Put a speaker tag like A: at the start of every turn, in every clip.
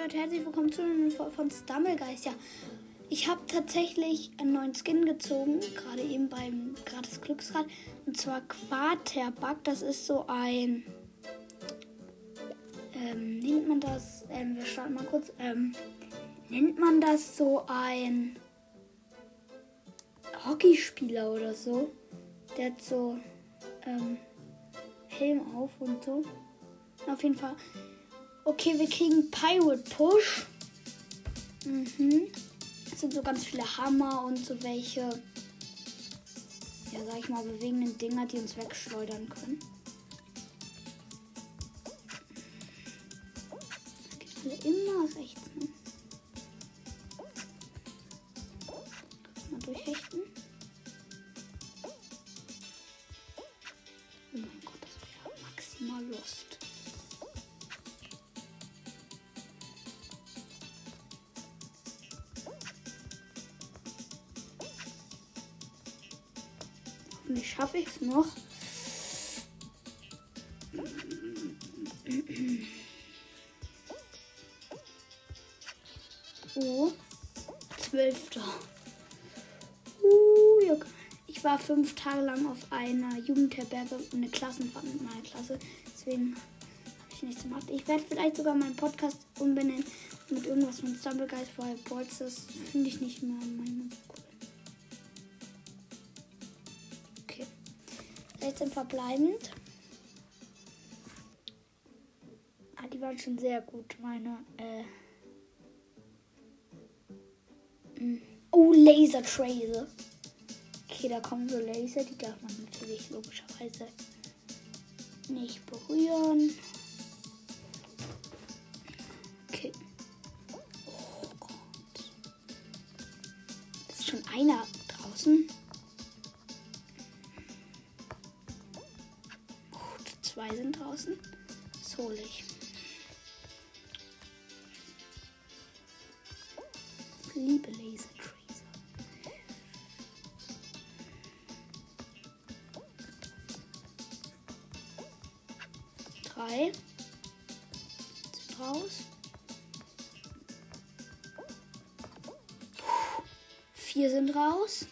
A: Leute, herzlich willkommen zu von Stumblegeist. Ja, ich habe tatsächlich einen neuen Skin gezogen, gerade eben beim gratis Glücksrad. Und zwar Quaterbug. Das ist so ein. Ähm, nennt man das? Ähm, wir schauen mal kurz. Ähm, nennt man das so ein Hockeyspieler oder so? Der hat so ähm, Helm auf und so. Auf jeden Fall. Okay, wir kriegen Pirate Push. Mhm. Es sind so ganz viele Hammer und so welche, ja, sag ich mal, bewegenden Dinger, die uns wegschleudern können. Geht alle immer rechts, ne? Hoffentlich schaffe ich es noch. Oh, zwölfter. Uh, ich war fünf Tage lang auf einer Jugendherberge und eine Klassenfahrt mit meiner Klasse. Deswegen habe ich nichts gemacht. Ich werde vielleicht sogar meinen Podcast umbenennen mit irgendwas von Stumblegeist, weil Bolts, das finde ich nicht mehr meine cool. 16 verbleibend. Ah, die waren schon sehr gut, meine. Äh mm. oh, Laser Tracer. Okay, da kommen so Laser, die darf man natürlich logischerweise nicht berühren. Okay. Oh Gott. Ist schon einer draußen? Zwei sind draußen. Das hole ich. Liebe Laser Tracer. Drei sind raus. Vier sind raus.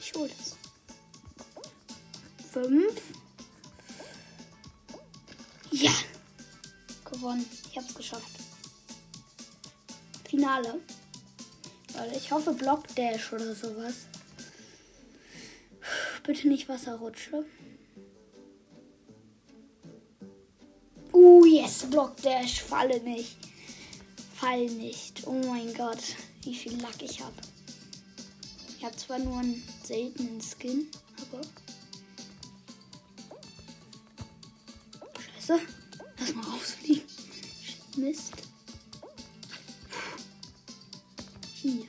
A: Ich hole das. Fünf. Ja! Gewonnen. Ich hab's geschafft. Finale. Ich hoffe Block Dash oder sowas. Bitte nicht Wasserrutsche. Uh, yes, Block Dash. Falle nicht. Fall nicht. Oh mein Gott, wie viel Lack ich habe. Ich habe zwar nur einen seltenen Skin, aber Scheiße. Lass mal rausfliegen. Mist. Hier.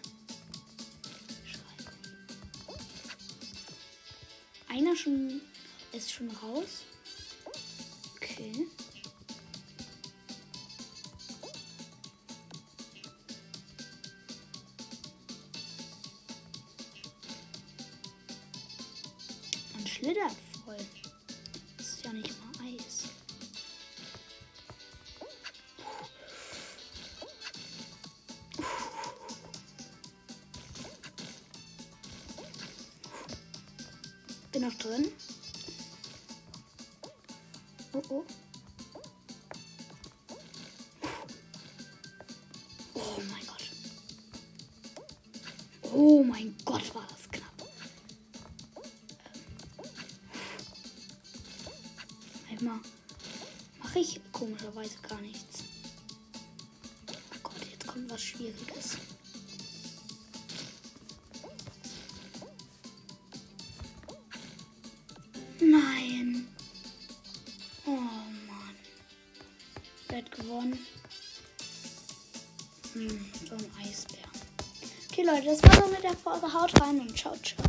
A: Einer schon ist schon raus. Okay. Man schlittert voll. Das ist ja nicht Bin noch drin. Oh oh. Oh mein Gott. Oh mein Gott, war das knapp. Einmal mache ich komischerweise gar nichts. Oh Gott, jetzt kommt was Schwieriges. Hat gewonnen? Hm, so ein Eisbär. Okay, Leute, das war's mit der Folge. Haut rein und ciao, ciao.